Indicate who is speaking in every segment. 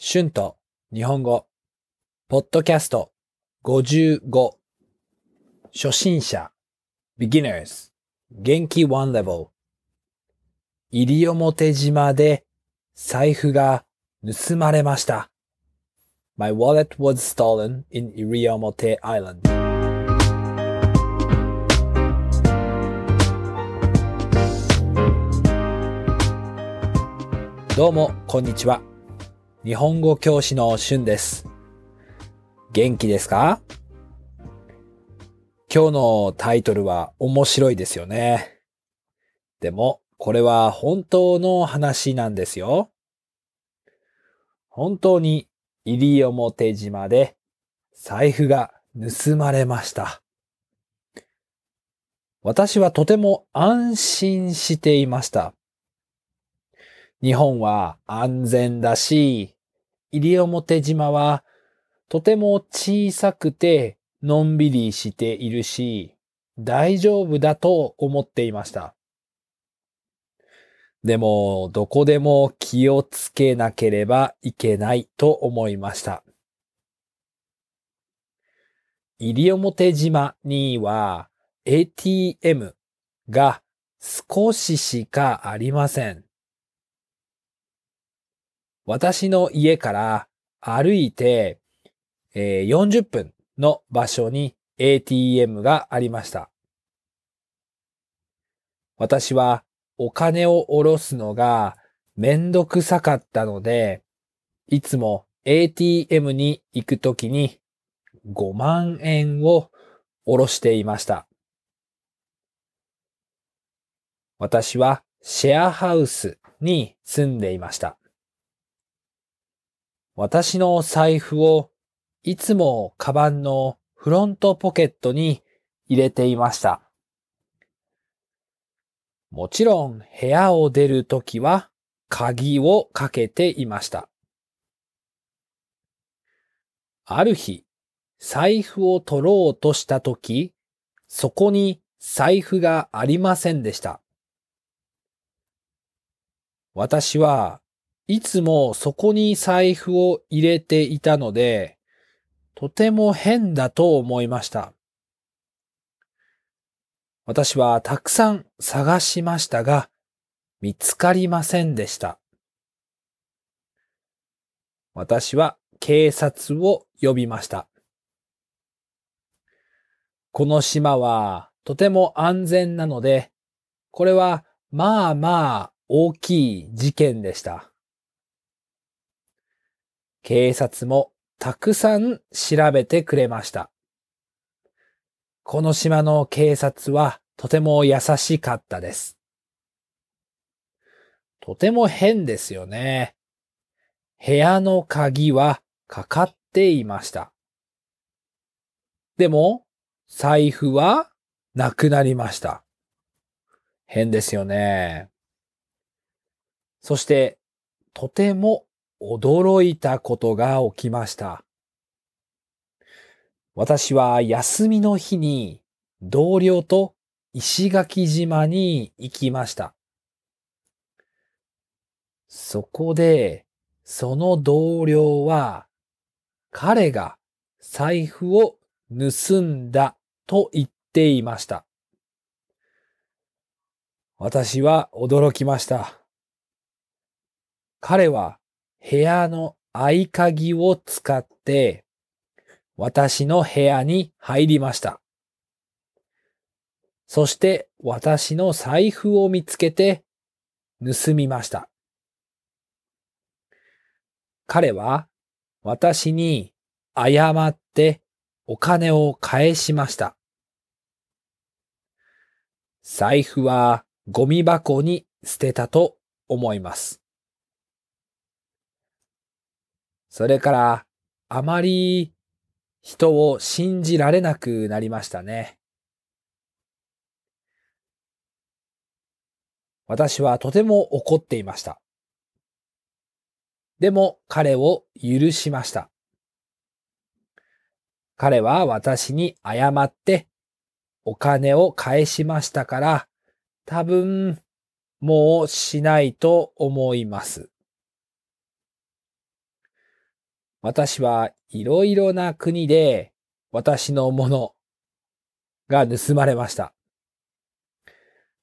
Speaker 1: シュント、日本語、ポッドキャスト、55、初心者、beginners、元気。one level、西表島で。財布が。盗まれました。My wallet was stolen in 西表 island. どうも、こんにちは。日本語教師のしゅんです。元気ですか？今日のタイトルは面白いですよね。でも、これは本当の話なんですよ。本当に西表島で財布が盗まれました。私はとても安心していました。日本は安全だし、西表島はとても小さくてのんびりしているし、大丈夫だと思っていました。でも、どこでも気をつけなければいけないと思いました。西表島には ATM が少ししかありません。私の家から歩いて、えー40分の場所に ATM がありました。私はお金を下ろすのがめんどくさかったので、いつも ATM に行くときに5万円を下ろしていました。私はシェアハウスに住んでいました。私の財布をいつもカバンのフロントポケットに入れていました。もちろん部屋を出るときは鍵をかけていました。ある日、財布を取ろうとしたとき、そこに財布がありませんでした。私はいつもそこに財布を入れていたので、とても変だと思いました。私はたくさん探しましたが、見つかりませんでした。私は警察を呼びました。この島はとても安全なので、これはまあまあ大きい事件でした。警察もたくさん調べてくれました。この島の警察はとても優しかったです。とても変ですよね。部屋の鍵はかかっていました。でも、財布はなくなりました。変ですよね。そして、とても驚いたことが起きました。私は休みの日に同僚と石垣島に行きました。そこで、その同僚は、彼が財布を盗んだと言っていました。私は驚きました。彼は部屋の合鍵を使って私の部屋に入りました。そして私の財布を見つけて盗みました。彼は私に謝ってお金を返しました。財布はゴミ箱に捨てたと思います。それからあまり人を信じられなくなりましたね。私はとても怒っていました。でも彼を許しました。彼は私に謝ってお金を返しましたから多分もうしないと思います。私はいろいろな国で私のものが盗まれました。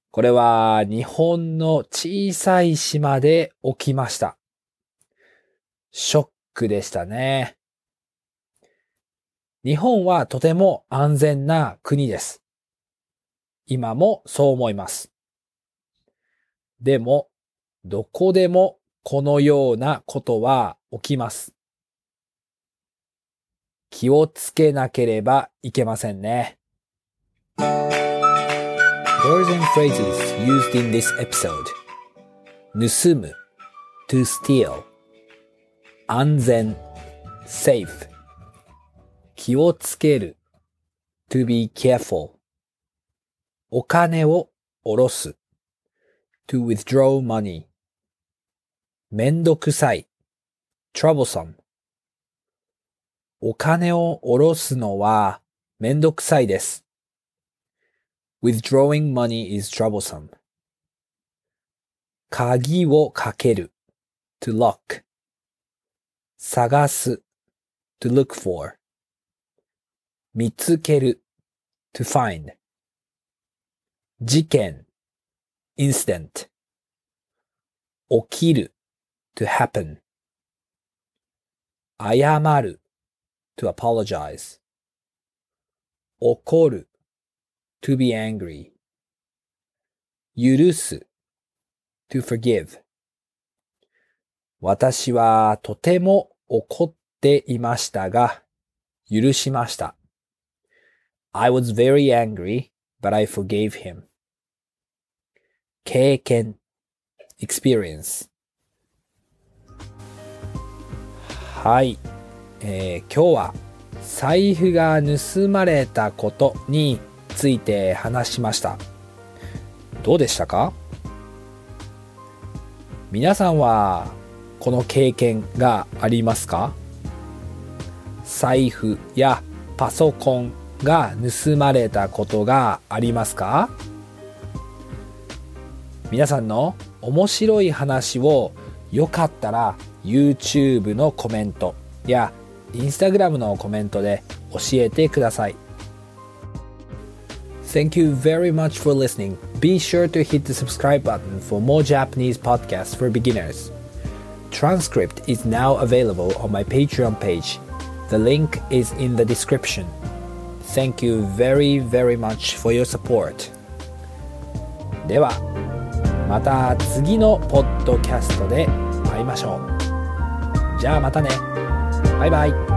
Speaker 1: これは日本の小さい島で起きました。ショックでしたね。日本はとても安全な国です。今もそう思います。でも、どこでもこのようなことは起きます。気をつけなければいけませんね。Words and phrases used in this episode 盗む to steal 安全 safe 気をつける to be careful お金を下ろす to withdraw money めんどくさい troublesome お金を下ろすのはめんどくさいです。withdrawing money is troublesome 鍵をかける to lock 探す to look for 見つける to find 事件 incident 起きる to happen 謝る to apologize 怒る to be angry 許す to forgive 私はとても怒っていましたが許しました I was very angry, but I forgave him. 経験 experience はい、えー、今日は財布が盗まれたことについて話しました。どうでしたか？皆さんはこの経験がありますか？財布やパソコンが盗まれたことがありますか？皆さんの面白い話をよかったら YouTube のコメントやInstagram のコメントで教えてください。Thank you very much for listening. Be sure to hit the subscribe button for more Japanese podcasts for beginners. Transcript is now available on my Patreon page. The link is in the description. Thank you very, very much for your support. では、また次のポッドキャストで会いましょう。じゃあまたね。 バイバイ。